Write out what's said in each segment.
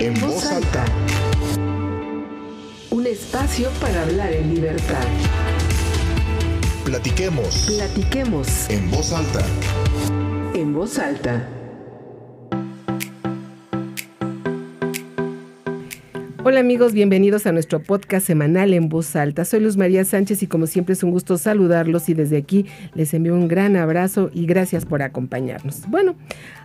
en voz alta. Un espacio para hablar en libertad. Platiquemos Platiquemos en voz alta. en voz alta. Hola amigos, bienvenidos a nuestro podcast semanal en voz alta. Soy Luz María Sánchez y como siempre es un gusto saludarlos y desde aquí les envío un gran abrazo y gracias por acompañarnos. Bueno,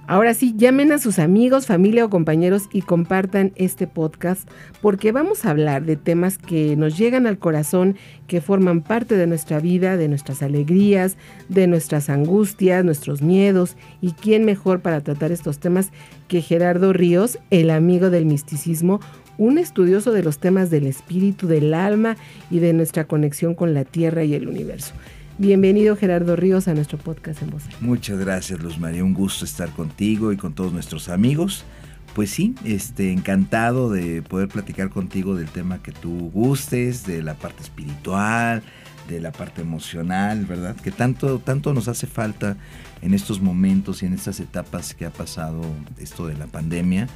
ahora sí, llamen a sus amigos, familia o compañeros y compartan este podcast porque vamos a hablar de temas que nos llegan al corazón, que forman parte de nuestra vida, de nuestras alegrías, de nuestras angustias, nuestros miedos y quién mejor para tratar estos temas que Gerardo Ríos, el amigo del misticismo, un estudioso de los temas del espíritu, del alma y de nuestra conexión con la tierra y el universo. Bienvenido Gerardo Ríos a nuestro podcast en voz. Muchas gracias, Luz María. Un gusto estar contigo y con todos nuestros amigos. Pues sí, este, encantado de poder platicar contigo del tema que tú gustes, de la parte espiritual, de la parte emocional, ¿verdad? Que tanto, tanto nos hace falta en estos momentos y en estas etapas que ha pasado esto de la pandemia,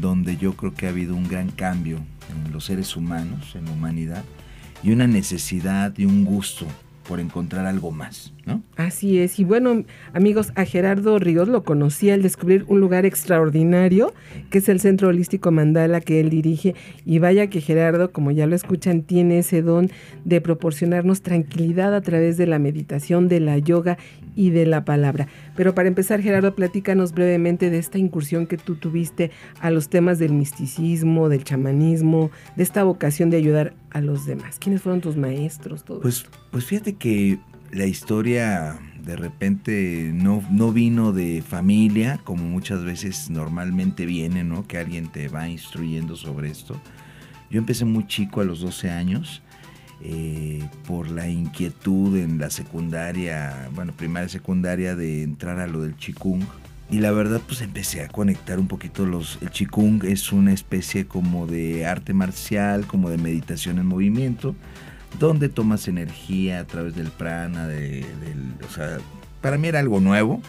donde yo creo que ha habido un gran cambio en los seres humanos, en la humanidad, y una necesidad y un gusto por encontrar algo más, ¿no? Así es, y bueno amigos, a Gerardo Ríos lo conocí al descubrir un lugar extraordinario que es el Centro Holístico Mandala que él dirige y vaya que Gerardo, como ya lo escuchan, tiene ese don de proporcionarnos tranquilidad a través de la meditación, de la yoga y de la palabra. Pero para empezar, Gerardo, platícanos brevemente de esta incursión que tú tuviste a los temas del misticismo, del chamanismo, de esta vocación de ayudar a los demás. ¿Quiénes fueron tus maestros? Todo Pues, pues fíjate que la historia de repente no, no vino de familia, como muchas veces normalmente viene, ¿no? Que alguien te va instruyendo sobre esto. Yo empecé muy chico, a los 12 años, eh, por la inquietud en la secundaria, bueno, primaria secundaria, de entrar a lo del chikung. Y la verdad, pues empecé a conectar un poquito los... El Qigong es una especie como de arte marcial, como de meditación en movimiento, donde tomas energía a través del prana, de, del, o sea, para mí era algo nuevo,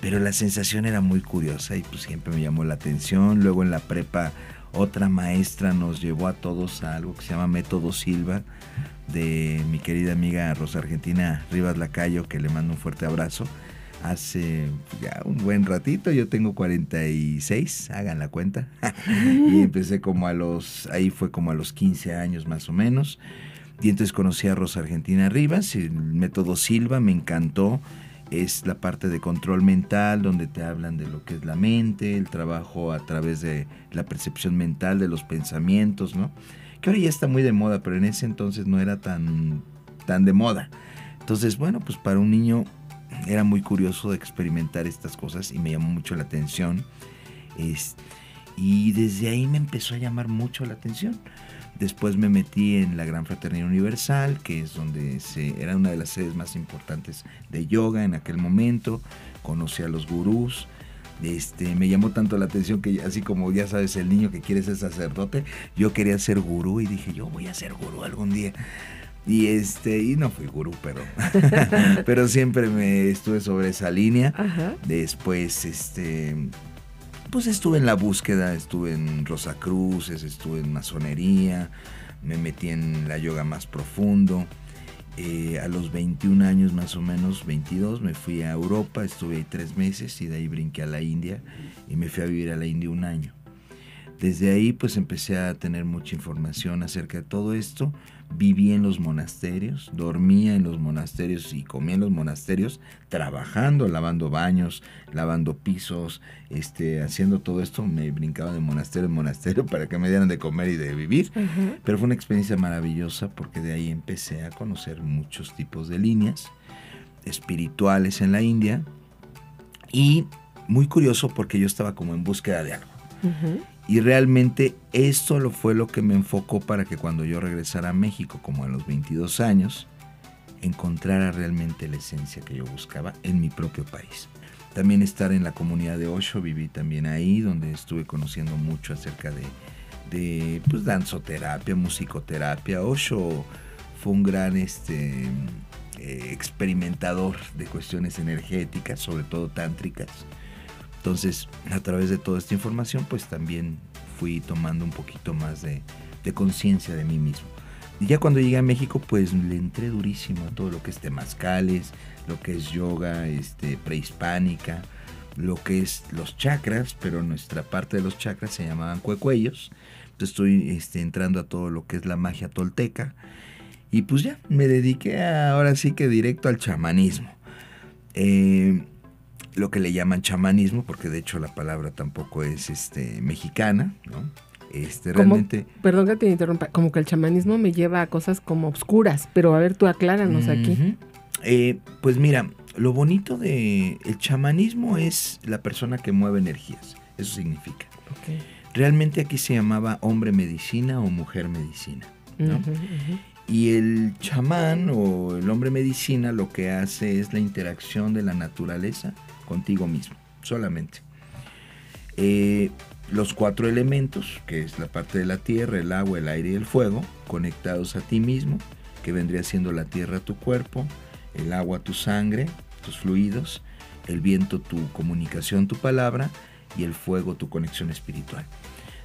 pero la sensación era muy curiosa y pues siempre me llamó la atención. Luego en la prepa otra maestra nos llevó a todos a algo que se llama Método Silva, de mi querida amiga Rosa Argentina Rivas Lacayo, que le mando un fuerte abrazo hace ya un buen ratito, yo tengo 46, hagan la cuenta. y empecé como a los, ahí fue como a los 15 años más o menos. Y entonces conocí a Rosa Argentina Rivas, el método Silva me encantó. Es la parte de control mental, donde te hablan de lo que es la mente, el trabajo a través de la percepción mental, de los pensamientos, ¿no? Que ahora ya está muy de moda, pero en ese entonces no era tan, tan de moda. Entonces, bueno, pues para un niño era muy curioso de experimentar estas cosas y me llamó mucho la atención. Es, y desde ahí me empezó a llamar mucho la atención. Después me metí en la Gran Fraternidad Universal, que es donde se, era una de las sedes más importantes de yoga en aquel momento. Conocí a los gurús. Este, me llamó tanto la atención que así como ya sabes el niño que quiere ser sacerdote, yo quería ser gurú y dije yo voy a ser gurú algún día. Y este, y no fui gurú, pero, pero siempre me estuve sobre esa línea. Ajá. Después, este, pues estuve en la búsqueda, estuve en Rosacruces, estuve en masonería, me metí en la yoga más profundo. Eh, a los 21 años más o menos, 22, me fui a Europa, estuve ahí tres meses y de ahí brinqué a la India y me fui a vivir a la India un año. Desde ahí pues empecé a tener mucha información acerca de todo esto. Viví en los monasterios, dormía en los monasterios y comía en los monasterios, trabajando, lavando baños, lavando pisos, este, haciendo todo esto. Me brincaba de monasterio en monasterio para que me dieran de comer y de vivir. Pero fue una experiencia maravillosa porque de ahí empecé a conocer muchos tipos de líneas espirituales en la India. Y muy curioso porque yo estaba como en búsqueda de algo. Y realmente esto lo fue lo que me enfocó para que cuando yo regresara a México, como a los 22 años, encontrara realmente la esencia que yo buscaba en mi propio país. También estar en la comunidad de Osho, viví también ahí, donde estuve conociendo mucho acerca de, de pues, danzoterapia, musicoterapia. Osho fue un gran este, eh, experimentador de cuestiones energéticas, sobre todo tántricas. Entonces, a través de toda esta información, pues también fui tomando un poquito más de, de conciencia de mí mismo. Y ya cuando llegué a México, pues le entré durísimo a todo lo que es temazcales, lo que es yoga este, prehispánica, lo que es los chakras, pero nuestra parte de los chakras se llamaban cuecuellos. Entonces estoy este, entrando a todo lo que es la magia tolteca. Y pues ya, me dediqué ahora sí que directo al chamanismo. Eh, lo que le llaman chamanismo, porque de hecho la palabra tampoco es este, mexicana, ¿no? Este, realmente... perdón que te interrumpa, como que el chamanismo me lleva a cosas como obscuras, pero a ver, tú acláranos aquí. Eh, pues mira, lo bonito de el chamanismo es la persona que mueve energías, eso significa. Realmente aquí se llamaba hombre medicina o mujer medicina, ¿no? Y el chamán o el hombre medicina lo que hace es la interacción de la naturaleza contigo mismo, solamente. Eh, los cuatro elementos, que es la parte de la tierra, el agua, el aire y el fuego, conectados a ti mismo, que vendría siendo la tierra tu cuerpo, el agua tu sangre, tus fluidos, el viento tu comunicación, tu palabra y el fuego tu conexión espiritual.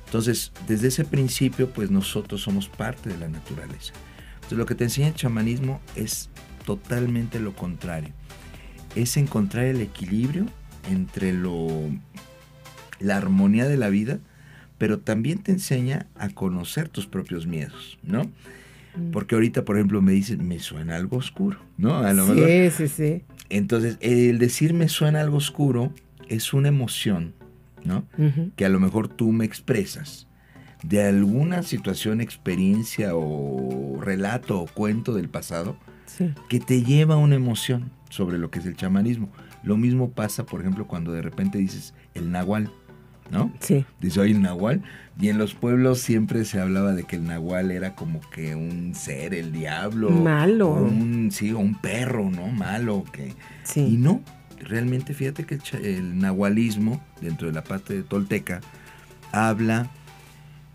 Entonces, desde ese principio, pues nosotros somos parte de la naturaleza. Entonces, lo que te enseña el chamanismo es totalmente lo contrario. Es encontrar el equilibrio entre lo la armonía de la vida, pero también te enseña a conocer tus propios miedos, ¿no? Mm. Porque ahorita, por ejemplo, me dicen, me suena algo oscuro, ¿no? A lo sí, sí, sí. Entonces, el decir me suena algo oscuro es una emoción, ¿no? Que a lo mejor tú me expresas de alguna situación, experiencia o relato o cuento del pasado que te lleva a una emoción sobre lo que es el chamanismo. Lo mismo pasa, por ejemplo, cuando de repente dices el nahual. ¿no? Sí. Dice, oye, el nahual. Y en los pueblos siempre se hablaba de que el nahual era como que un ser, el diablo. Malo. un, sí, o un perro, ¿no? Malo. Que, sí. Y no, realmente fíjate que el, nahualismo, dentro de la parte de Tolteca, habla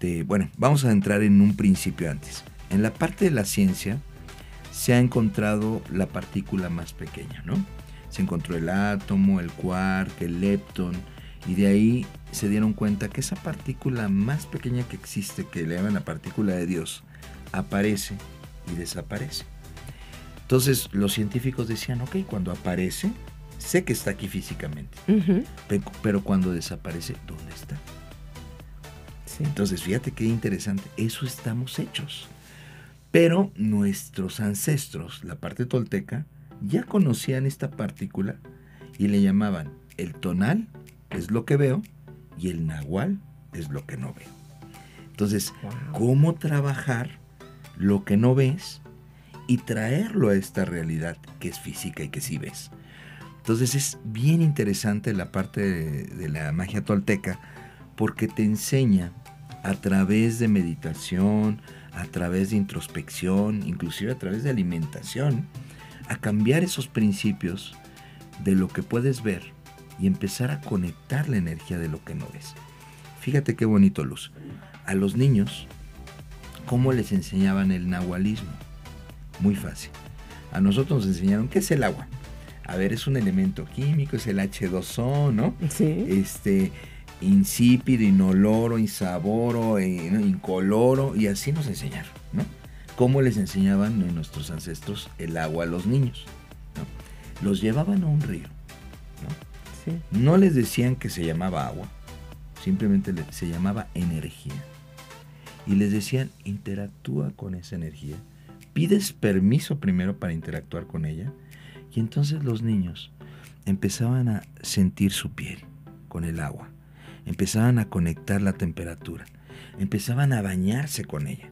de, bueno, vamos a entrar en un principio antes. En la parte de la ciencia se ha encontrado la partícula más pequeña, ¿no? Se encontró el átomo, el quark, el lepton, y de ahí se dieron cuenta que esa partícula más pequeña que existe, que le llaman la partícula de Dios, aparece y desaparece. Entonces los científicos decían, ok, cuando aparece, sé que está aquí físicamente, pero cuando desaparece, ¿dónde está? Entonces fíjate qué interesante, eso estamos hechos. Pero nuestros ancestros, la parte tolteca, ya conocían esta partícula y le llamaban el tonal es lo que veo y el nahual es lo que no veo. Entonces, ¿cómo trabajar lo que no ves y traerlo a esta realidad que es física y que sí ves? Entonces es bien interesante la parte de, de la magia tolteca porque te enseña a través de meditación, a través de introspección, inclusive a través de alimentación, a cambiar esos principios de lo que puedes ver y empezar a conectar la energía de lo que no ves. Fíjate qué bonito, Luz. A los niños, ¿cómo les enseñaban el nahualismo? Muy fácil. A nosotros nos enseñaron qué es el agua. A ver, es un elemento químico, es el H2O, ¿no? Sí. Este, insípido, inoloro, insaboro, eh, incoloro, y así nos enseñaron, ¿no? ¿Cómo les enseñaban nuestros ancestros el agua a los niños? Los llevaban a un río, ¿no? No les decían que se llamaba agua, simplemente se llamaba energía. Y les decían, interactúa con esa energía. Pides permiso primero para interactuar con ella. Y entonces los niños empezaban a sentir su piel con el agua. Empezaban a conectar la temperatura. Empezaban a bañarse con ella.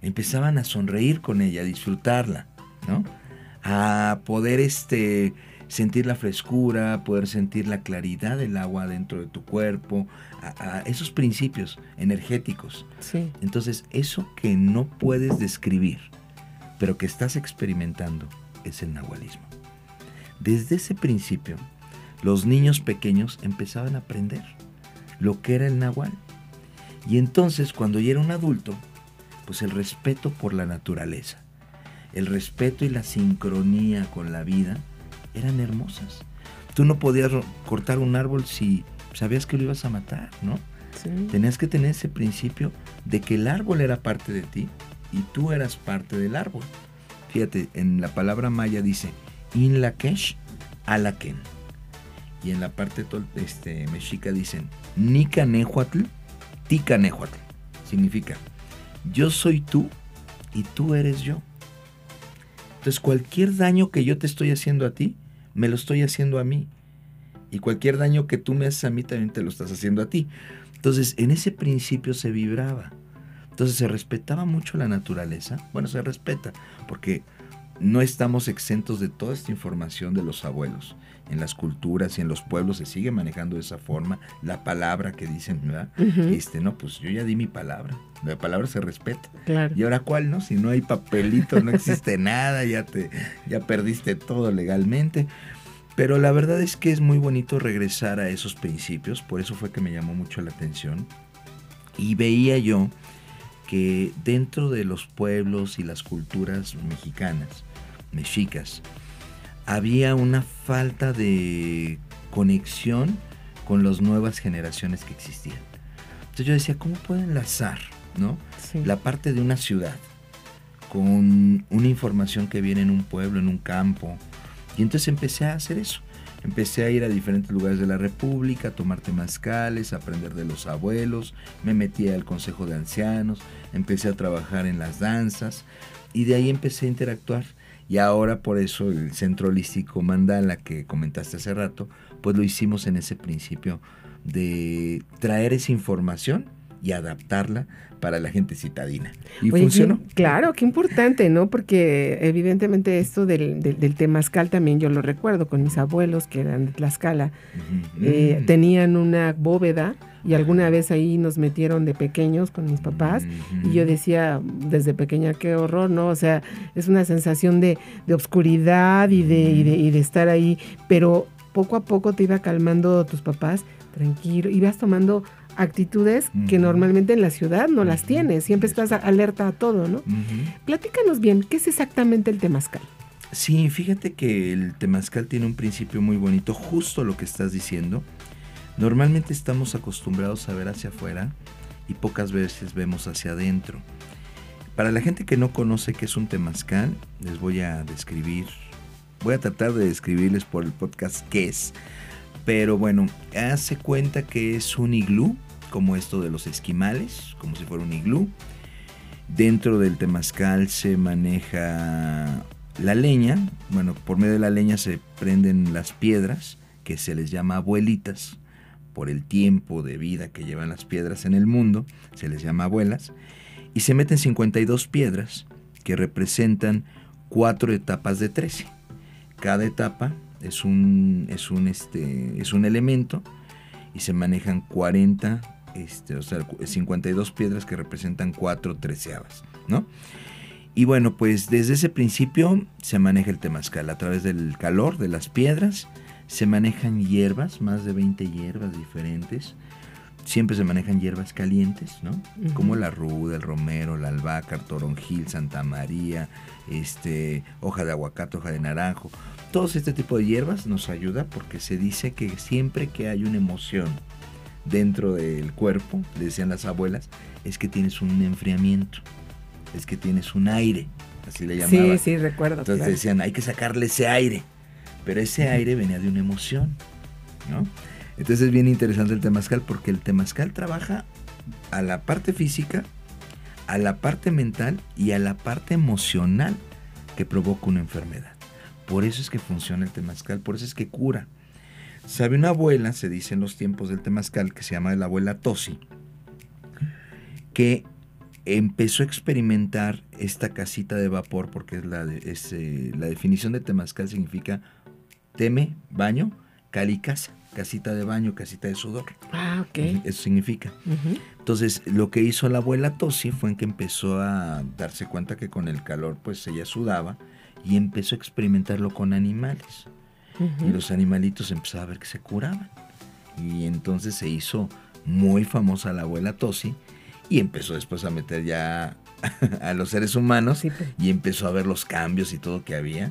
Empezaban a sonreír con ella, a disfrutarla, ¿no? A poder este, sentir la frescura, poder sentir la claridad del agua dentro de tu cuerpo, a, esos principios energéticos. Sí. Entonces, eso que no puedes describir, pero que estás experimentando, es el nahualismo. Desde ese principio, los niños pequeños empezaban a aprender lo que era el nahual. Y entonces, cuando ya era un adulto, pues el respeto por la naturaleza, el respeto y la sincronía con la vida, eran hermosas. Tú no podías cortar un árbol si sabías que lo ibas a matar, ¿no? Sí. Tenías que tener ese principio de que el árbol era parte de ti y tú eras parte del árbol. Fíjate, en la palabra maya dice in lakesh alaken. Y en la parte tol- este, mexica dicen nika nehuatl, tika nehuatl. Significa yo soy tú y tú eres yo. Entonces cualquier daño que yo te estoy haciendo a ti, me lo estoy haciendo a mí. Y cualquier daño que tú me haces a mí, también te lo estás haciendo a ti. Entonces, en ese principio se vibraba. Entonces, se respetaba mucho la naturaleza. Bueno, se respeta, porque no estamos exentos de toda esta información de los abuelos. En las culturas y en los pueblos se sigue manejando de esa forma. La palabra que dicen, ¿verdad? Ujú, Este, no, pues yo ya di mi palabra. La palabra se respeta. Claro. ¿Y ahora cuál, no? Si no hay papelito, no existe nada, ya te ya perdiste todo legalmente. Pero la verdad es que es muy bonito regresar a esos principios, por eso fue que me llamó mucho la atención. Y veía yo que dentro de los pueblos y las culturas mexicanas, mexicas, había una falta de conexión con las nuevas generaciones que existían. Entonces yo decía, ¿cómo puedo enlazar, no? Sí. la parte de una ciudad con una información que viene en un pueblo, en un campo. Y entonces empecé a hacer eso. Empecé a ir a diferentes lugares de la República, a tomar temazcales, a aprender de los abuelos, me metí al Consejo de Ancianos, empecé a trabajar en las danzas y de ahí empecé a interactuar. Y ahora por eso el Centro Holístico Mandala que comentaste hace rato, pues lo hicimos en ese principio de traer esa información y adaptarla para la gente citadina. Y Oye, funcionó. qué- claro, qué importante, ¿no? Porque evidentemente esto del, del, del temazcal también yo lo recuerdo con mis abuelos que eran de Tlaxcala. Eh, Mm. tenían una bóveda y alguna vez ahí nos metieron de pequeños con mis papás. Y yo decía desde pequeña, qué horror, ¿no? O sea, es una sensación de, de obscuridad y de, y, de, y de estar ahí, pero poco a poco te iba calmando tus papás, tranquilo, ibas tomando actitudes que normalmente en la ciudad no las tienes, siempre estás alerta a todo, ¿no? Platícanos bien, ¿qué es exactamente el temazcal? Sí, fíjate que el temazcal tiene un principio muy bonito, justo lo que estás diciendo. Normalmente estamos acostumbrados a ver hacia afuera y pocas veces vemos hacia adentro. Para la gente que no conoce qué es un temazcal, les voy a describir, voy a tratar de describirles por el podcast qué es. Pero bueno, hace cuenta que es un iglú, como esto de los esquimales, como si fuera un iglú. Dentro del temazcal se maneja la leña, bueno, por medio de la leña se prenden las piedras, que se les llama abuelitas, por el tiempo de vida que llevan las piedras en el mundo, se les llama abuelas, y se meten 52 piedras que representan cuatro etapas de 13. Cada etapa es un, es un, este, es un elemento y se manejan 40, este, o sea, 52 piedras que representan cuatro treceavas, ¿no? Y bueno, pues desde ese principio se maneja el temazcal a través del calor de las piedras, se manejan hierbas, más de 20 hierbas diferentes. Siempre se manejan hierbas calientes, ¿no? Como la ruda, el romero, la albahaca, toronjil, Santa María, este, hoja de aguacate, hoja de naranjo. Todo este tipo de hierbas nos ayuda porque se dice que siempre que hay una emoción dentro del cuerpo, le decían las abuelas, es que tienes un enfriamiento, es que tienes un aire, así le llamaban. Sí, sí, recuerdo. Entonces claro. decían, hay que sacarle ese aire. Pero ese aire venía de una emoción, ¿no? Entonces es bien interesante el temazcal porque el temazcal trabaja a la parte física, a la parte mental y a la parte emocional que provoca una enfermedad. Por eso es que funciona el temazcal, por eso es que cura. Sabe una abuela, se dice en los tiempos del temazcal, que se llama la abuela Tosi, que empezó a experimentar esta casita de vapor, porque es la, de- es, eh, la definición de temazcal significa teme, baño, cali casa, casita de baño, casita de sudor. Ah, ok. Eso significa. Entonces, lo que hizo la abuela Tosi fue en que empezó a darse cuenta que con el calor, pues ella sudaba y empezó a experimentarlo con animales. Ujú. Y los animalitos empezaron a ver que se curaban. Y entonces se hizo muy famosa la abuela Tosi y empezó después a meter ya a los seres humanos Sí, pues. y empezó a ver los cambios y todo que había.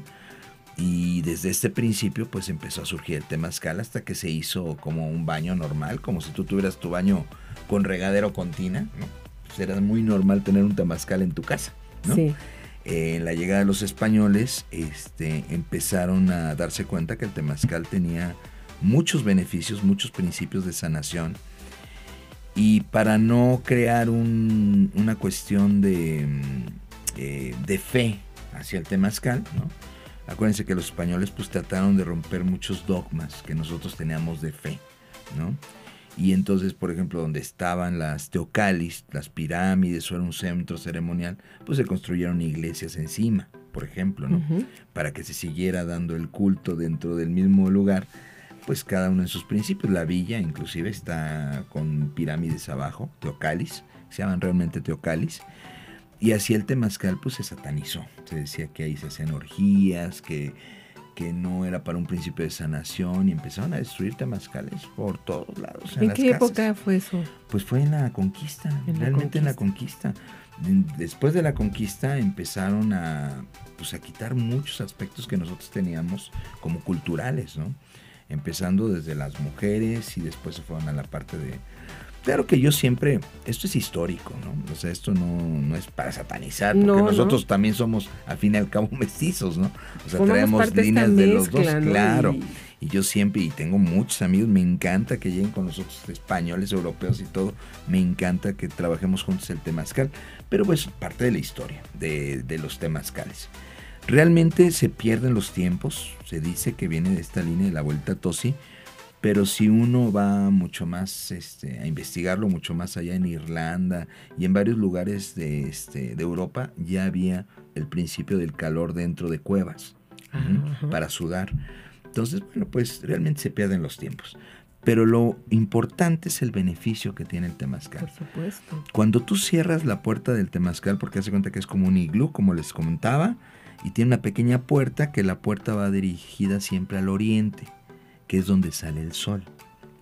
Y desde este principio pues empezó a surgir el temazcal hasta que se hizo como un baño normal, como si tú tuvieras tu baño con regadero con tina, ¿no? Pues era muy normal tener un temazcal en tu casa, ¿no? Sí. Eh, en la llegada de los españoles este, empezaron a darse cuenta que el temazcal tenía muchos beneficios, muchos principios de sanación. Y para no crear un- una cuestión de, mm, eh, de fe hacia el temazcal, ¿no? acuérdense que los españoles pues trataron de romper muchos dogmas que nosotros teníamos de fe. ¿no? Y entonces, por ejemplo, donde estaban las teocalis, las pirámides, o era un centro ceremonial, pues se construyeron iglesias encima, por ejemplo, ¿no? Para que se siguiera dando el culto dentro del mismo lugar, pues cada uno en sus principios. La villa, inclusive, está con pirámides abajo, teocalis, se llaman realmente teocalis. Y así el temazcal, pues se satanizó. Se decía que ahí se hacían orgías, que que no era para un principio de sanación y empezaron a destruir temazcales por todos lados. En, ¿En las qué casas. época fue eso? Pues fue en la conquista, En la realmente en la conquista. De- Después de la conquista empezaron a, pues, a quitar muchos aspectos que nosotros teníamos como culturales, ¿no? Empezando desde las mujeres y después se fueron a la parte de... Claro que yo siempre, esto es histórico, ¿no? O sea, esto no, no es para satanizar, porque No, no. nosotros también somos, al fin y al cabo, mestizos, ¿no? O sea, Formamos traemos líneas de los dos, claro. Y- Y yo siempre, y tengo muchos amigos, me encanta que lleguen con nosotros españoles, europeos y todo. Me encanta que trabajemos juntos el temazcal. Pero pues parte de la historia de, de los temazcales. Realmente se pierden los tiempos. Se dice que viene de esta línea de la vuelta a Tosi. Pero si uno va mucho más este, a investigarlo, mucho más allá en Irlanda y en varios lugares de, este, de Europa, ya había el principio del calor dentro de cuevas Ajá. para sudar. Entonces, bueno, pues realmente se pierden los tiempos. Pero lo importante es el beneficio que tiene el temazcal. Por supuesto. Cuando tú cierras la puerta del temazcal, porque hace cuenta que es como un iglú, como les comentaba, y tiene una pequeña puerta, que la puerta va dirigida siempre al oriente, que es donde sale el sol.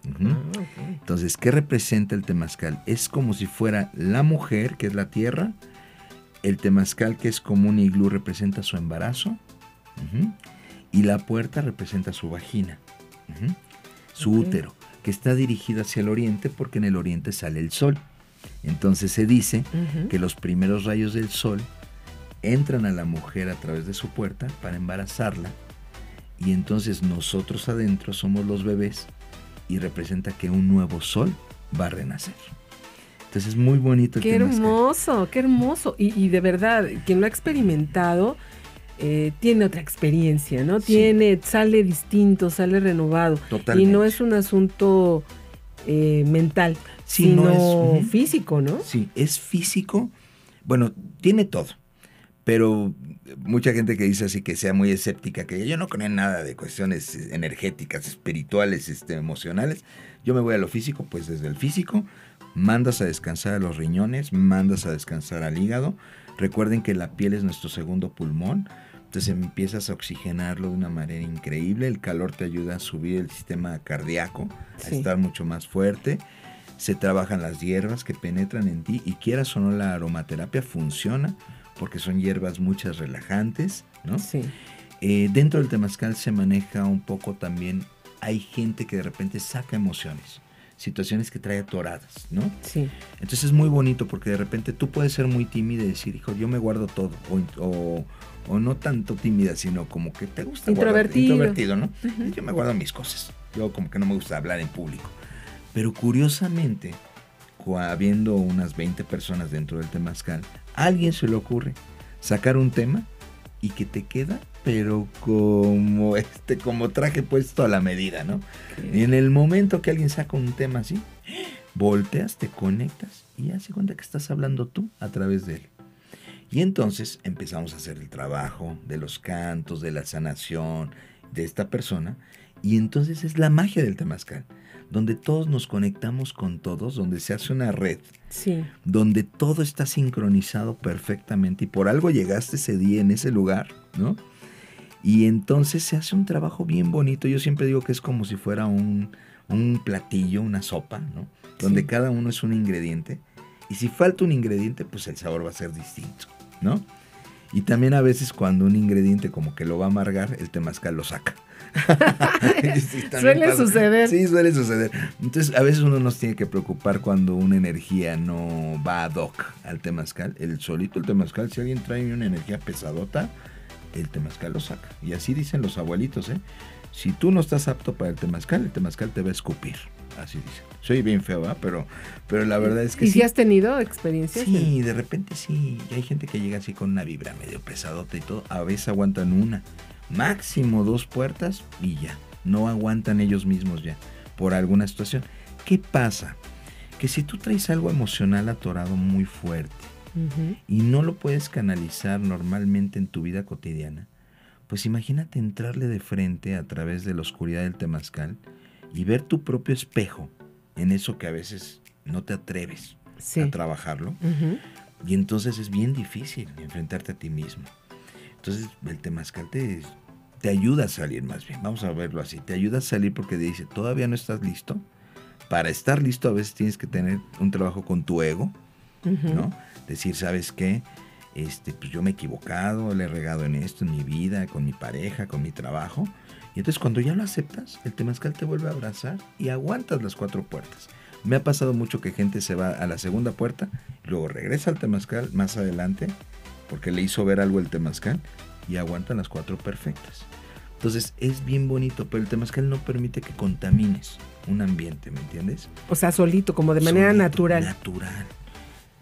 Ah. Entonces, ¿qué representa el temazcal? Es como si fuera la mujer, que es la tierra, el temazcal, que es como un iglú, representa su embarazo, y la puerta representa su vagina, su útero, que está dirigido hacia el oriente porque en el oriente sale el sol. Entonces se dice que los primeros rayos del sol entran a la mujer a través de su puerta para embarazarla y entonces nosotros adentro somos los bebés y representa que un nuevo sol va a renacer. Entonces es muy bonito el Qué hermoso, qué hermoso. Y, y de verdad, quien lo ha experimentado eh, tiene otra experiencia, ¿no? Sí. Tiene, sale distinto, sale renovado. Totalmente. Y no es un asunto eh, mental, Sí, sino no es- físico, ¿no? Sí, es físico. Bueno, tiene todo. Pero mucha gente que dice así que sea muy escéptica, que yo no creo en nada de cuestiones energéticas, espirituales, este, emocionales. Yo me voy a lo físico, pues desde el físico mandas a descansar a los riñones, mandas a descansar al hígado. Recuerden que la piel es nuestro segundo pulmón. Entonces empiezas a oxigenarlo de una manera increíble. El calor te ayuda a subir el sistema cardíaco, a estar mucho más fuerte se trabajan las hierbas que penetran en ti y quieras o no la aromaterapia funciona porque son hierbas muchas relajantes, ¿no? Sí. Eh, dentro del temazcal se maneja un poco también, hay gente que de repente saca emociones, situaciones que trae atoradas, ¿no? Sí. Entonces es muy bonito porque de repente tú puedes ser muy tímida y decir, hijo, yo me guardo todo. O, o- o no tanto tímida, sino como que te gusta guardar- Introvertido. introvertido, ¿no? Ujú. Yo me guardo mis cosas. Yo como que no me gusta hablar en público. Pero curiosamente, cu- habiendo unas 20 personas dentro del temazcal, a alguien se le ocurre sacar un tema y que te queda, pero como este, como traje puesto a la medida, ¿no? Y en el momento que alguien saca un tema así, volteas, te conectas y hace cuenta que estás hablando tú a través de él. Y entonces empezamos a hacer el trabajo de los cantos, de la sanación de esta persona. Y entonces es la magia del temazcal, donde todos nos conectamos con todos, donde se hace una red, Sí. donde todo está sincronizado perfectamente y por algo llegaste ese día en ese lugar, ¿no? Y entonces se hace un trabajo bien bonito. Yo siempre digo que es como si fuera un, un platillo, una sopa, ¿no? Donde Sí. cada uno es un ingrediente. Y si falta un ingrediente, pues el sabor va a ser distinto, ¿no? Y también a veces cuando un ingrediente como que lo va a amargar, el temazcal lo saca. sí, suele suceder. Sí, suele suceder. Entonces, a veces uno nos tiene que preocupar cuando una energía no va ad hoc al temazcal. El solito, el temazcal, si alguien trae una energía pesadota, el temazcal lo saca. Y así dicen los abuelitos, ¿eh? Si tú no estás apto para el temazcal, el temazcal te va a escupir. Así dicen. Soy bien feo, ¿verdad? Pero, pero la verdad es que. ¿Y si has tenido experiencias? Sí, de repente sí. Y hay gente que llega así con una vibra medio pesadota y todo. A veces aguantan una máximo dos puertas y ya. No aguantan ellos mismos ya por alguna situación. ¿Qué pasa? Que si tú traes algo emocional atorado muy fuerte y no lo puedes canalizar normalmente en tu vida cotidiana, pues imagínate entrarle de frente a través de la oscuridad del temazcal y ver tu propio espejo en eso que a veces no te atreves a trabajarlo. Y entonces es bien difícil enfrentarte a ti mismo. Entonces el temazcal te, te ayuda a salir más bien, vamos a verlo así, te ayuda a salir porque dice, todavía no estás listo. Para estar listo a veces tienes que tener un trabajo con tu ego, ¿no? Decir, ¿sabes qué? Este, pues yo me he equivocado, le he regado en esto, en mi vida, con mi pareja, con mi trabajo. Y entonces cuando ya lo aceptas, el temazcal te vuelve a abrazar y aguantas las cuatro puertas. Me ha pasado mucho que gente se va a la segunda puerta, luego regresa al temazcal más adelante, porque le hizo ver algo el temazcal, y aguantan las cuatro perfectas. Entonces es bien bonito, pero el tema es que él no permite que contamines un ambiente, ¿me entiendes? O sea, solito, como de manera natural. Natural.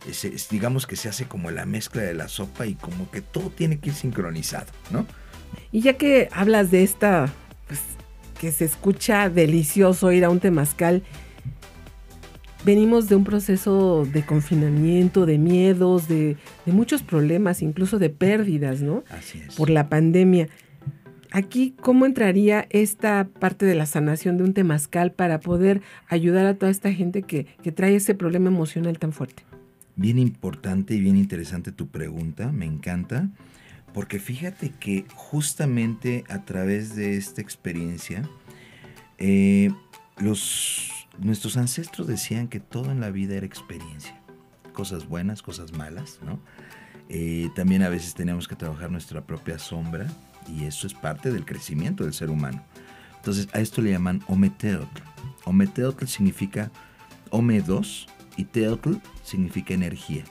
Es, digamos que se hace como la mezcla de la sopa y como que todo tiene que ir sincronizado, ¿no? Y ya que hablas de esta, pues que se escucha delicioso ir a un temazcal, venimos de un proceso de confinamiento, de miedos, de, muchos problemas, incluso de pérdidas, ¿no? Así es. Por la pandemia. Aquí, ¿cómo entraría esta parte de la sanación de un temazcal para poder ayudar a toda esta gente que, que trae ese problema emocional tan fuerte? Bien importante y bien interesante tu pregunta, me encanta, porque fíjate que justamente a través de esta experiencia, eh, los nuestros ancestros decían que todo en la vida era experiencia, cosas buenas, cosas malas, ¿no? Eh, también a veces tenemos que trabajar nuestra propia sombra y eso es parte del crecimiento del ser humano. Entonces a esto le llaman ometeotl. Ometeotl significa ome dos y teotl significa energía.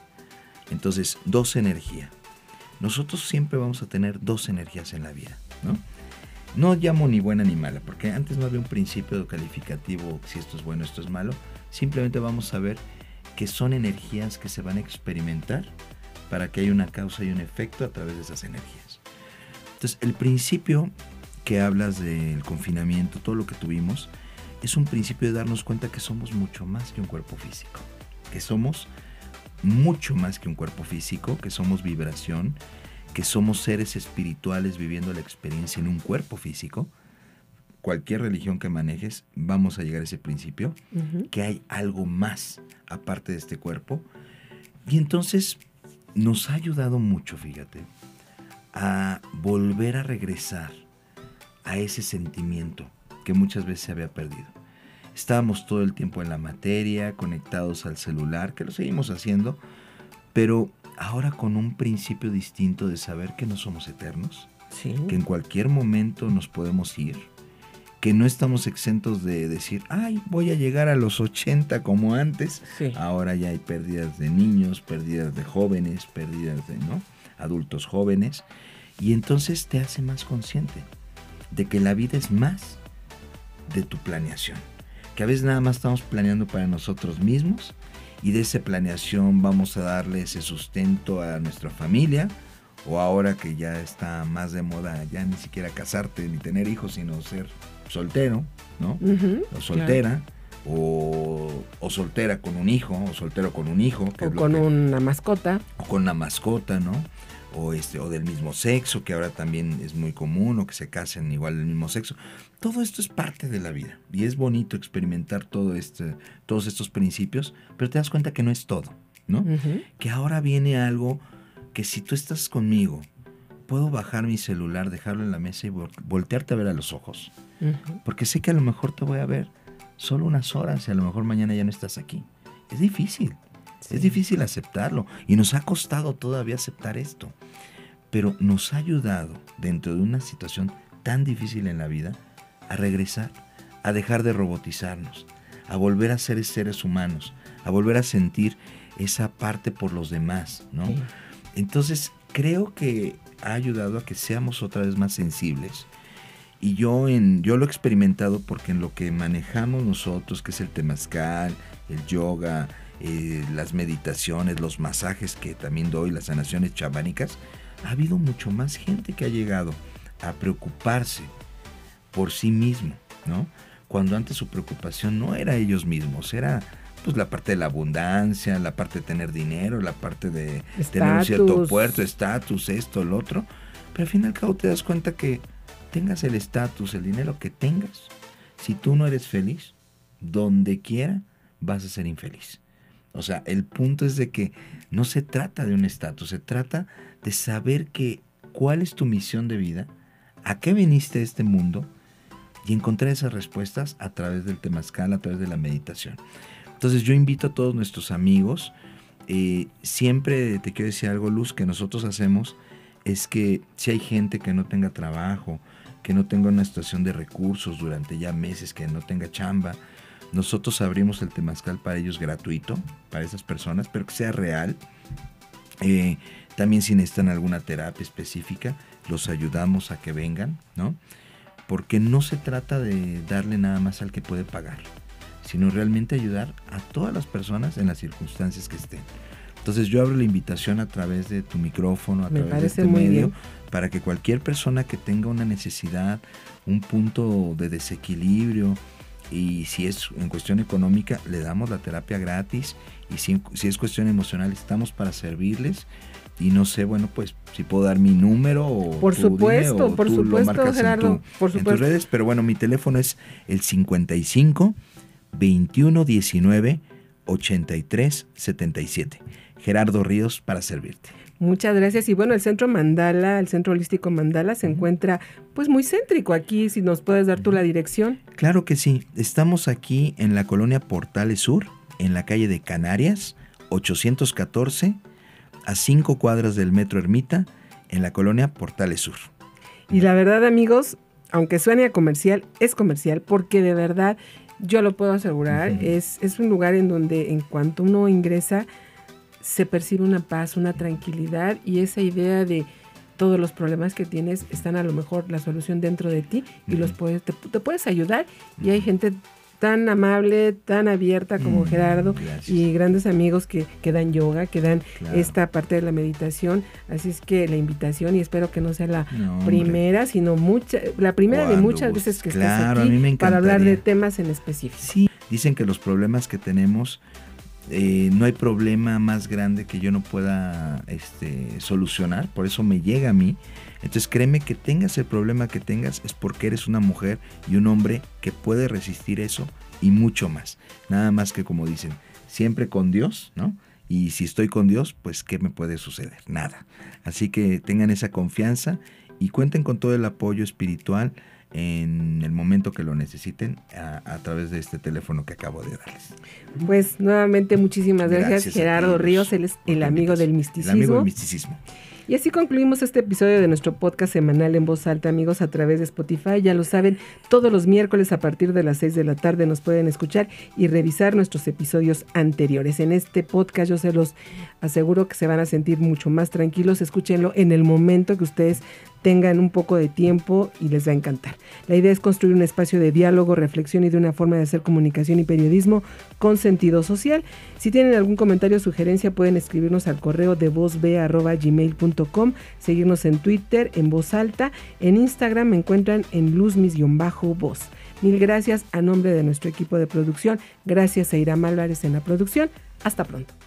Entonces, dos energía. Nosotros siempre vamos a tener dos energías en la vida, ¿no? No llamo ni buena ni mala, porque antes no había un principio calificativo si esto es bueno, esto es malo. Simplemente vamos a ver que son energías que se van a experimentar para que haya una causa y un efecto a través de esas energías. Entonces, el principio que hablas del confinamiento, todo lo que tuvimos, es un principio de darnos cuenta que somos mucho más que un cuerpo físico, que somos mucho más que un cuerpo físico, que somos vibración, que somos seres espirituales viviendo la experiencia en un cuerpo físico, cualquier religión que manejes, vamos a llegar a ese principio, que hay algo más aparte de este cuerpo. Y entonces nos ha ayudado mucho, fíjate, a volver a regresar a ese sentimiento que muchas veces se había perdido. Estábamos todo el tiempo en la materia, conectados al celular, que lo seguimos haciendo, pero ahora con un principio distinto de saber que no somos eternos, que en cualquier momento nos podemos ir, que no estamos exentos de decir, ay, voy a llegar a los 80 como antes. Ahora ya hay pérdidas de niños, pérdidas de jóvenes, pérdidas de ¿no? adultos jóvenes. Y entonces te hace más consciente de que la vida es más de tu planeación. Que a veces nada más estamos planeando para nosotros mismos y de esa planeación vamos a darle ese sustento a nuestra familia o ahora que ya está más de moda ya ni siquiera casarte ni tener hijos sino ser soltero, ¿no? o soltera. O, soltera con un hijo, o soltero con un hijo. o con una mascota. O con una mascota, ¿no? O, este, o del mismo sexo, que ahora también es muy común, o que se casen igual del mismo sexo. Todo esto es parte de la vida y es bonito experimentar todo este, todos estos principios, pero te das cuenta que no es todo, ¿no? Que ahora viene algo que si tú estás conmigo, puedo bajar mi celular, dejarlo en la mesa y voltearte a ver a los ojos, porque sé que a lo mejor te voy a ver solo unas horas y a lo mejor mañana ya no estás aquí. Es difícil. Es difícil aceptarlo y nos ha costado todavía aceptar esto. Pero nos ha ayudado dentro de una situación tan difícil en la vida a regresar, a dejar de robotizarnos, a volver a ser seres humanos, a volver a sentir esa parte por los demás, ¿no? Entonces, creo que ha ayudado a que seamos otra vez más sensibles. Y yo, en, yo lo he experimentado porque en lo que manejamos nosotros, que es el temazcal, el yoga, eh, las meditaciones, los masajes que también doy, las sanaciones chamánicas, ha habido mucho más gente que ha llegado a preocuparse por sí mismo, ¿no? Cuando antes su preocupación no era ellos mismos, era pues la parte de la abundancia, la parte de tener dinero, la parte de tener un cierto puerto, estatus, esto, lo otro. Pero al fin y al cabo te das cuenta que tengas el estatus, el dinero que tengas, si tú no eres feliz, donde quiera vas a ser infeliz. O sea, el punto es de que no se trata de un estatus, se trata de saber que cuál es tu misión de vida, a qué viniste a este mundo y encontrar esas respuestas a través del temazcal, a través de la meditación. Entonces yo invito a todos nuestros amigos, eh, siempre te quiero decir algo, Luz, que nosotros hacemos es que si hay gente que no tenga trabajo, que no tenga una situación de recursos durante ya meses, que no tenga chamba, nosotros abrimos el temazcal para ellos gratuito, para esas personas, pero que sea real. Eh, también si necesitan alguna terapia específica, los ayudamos a que vengan, ¿no? Porque no se trata de darle nada más al que puede pagar, sino realmente ayudar a todas las personas en las circunstancias que estén. Entonces yo abro la invitación a través de tu micrófono, a través de este medio, para que cualquier persona que tenga una necesidad, un punto de desequilibrio, y si es en cuestión económica, le damos la terapia gratis, y si, si es cuestión emocional, estamos para servirles y no sé, bueno, pues si puedo dar mi número o por supuesto, por supuesto, Gerardo, por supuesto. En tus redes, pero bueno, mi teléfono es el 55 21 19 83 77. Gerardo Ríos para servirte. Muchas gracias. Y bueno, el Centro Mandala, el Centro Holístico Mandala se encuentra pues muy céntrico aquí, si nos puedes dar tú la dirección. Claro que sí. Estamos aquí en la colonia Portales Sur, en la calle de Canarias, 814, a cinco cuadras del Metro Ermita, en la colonia Portales Sur. Y la verdad, amigos, aunque suene a comercial, es comercial porque de verdad yo lo puedo asegurar, es, es un lugar en donde en cuanto uno ingresa, se percibe una paz, una tranquilidad y esa idea de todos los problemas que tienes están a lo mejor la solución dentro de ti y los puedes, te, puedes ayudar. Y hay gente tan amable, tan abierta como Gerardo y grandes amigos que, que, dan yoga, que dan esta parte de la meditación. Así es que la invitación y espero que no sea la primera, sino mucha, la primera de muchas veces que estás aquí para hablar de temas en específico. Sí, dicen que los problemas que tenemos eh, no hay problema más grande que yo no pueda este, solucionar, por eso me llega a mí. Entonces créeme que tengas el problema que tengas es porque eres una mujer y un hombre que puede resistir eso y mucho más. Nada más que como dicen, siempre con Dios, ¿no? Y si estoy con Dios, pues ¿qué me puede suceder? Nada. Así que tengan esa confianza y cuenten con todo el apoyo espiritual en el momento que lo necesiten a, través de este teléfono que acabo de darles. Pues nuevamente muchísimas gracias, Gerardo Ríos, él es el amigo del misticismo. El amigo del misticismo. Y así concluimos este episodio de nuestro podcast semanal en voz alta, amigos, a través de Spotify. Ya lo saben, todos los miércoles a partir de las 6 de la tarde nos pueden escuchar y revisar nuestros episodios anteriores. En este podcast yo se los aseguro que se van a sentir mucho más tranquilos. Escúchenlo en el momento que ustedes tengan un poco de tiempo y les va a encantar. La idea es construir un espacio de diálogo, reflexión y de una forma de hacer comunicación y periodismo con sentido social. Si tienen algún comentario o sugerencia pueden escribirnos al correo de vozb.gmail.com, seguirnos en Twitter en voz alta, en Instagram me encuentran en luzmis-voz. Mil gracias a nombre de nuestro equipo de producción, gracias a Irán Álvarez en la producción. Hasta pronto.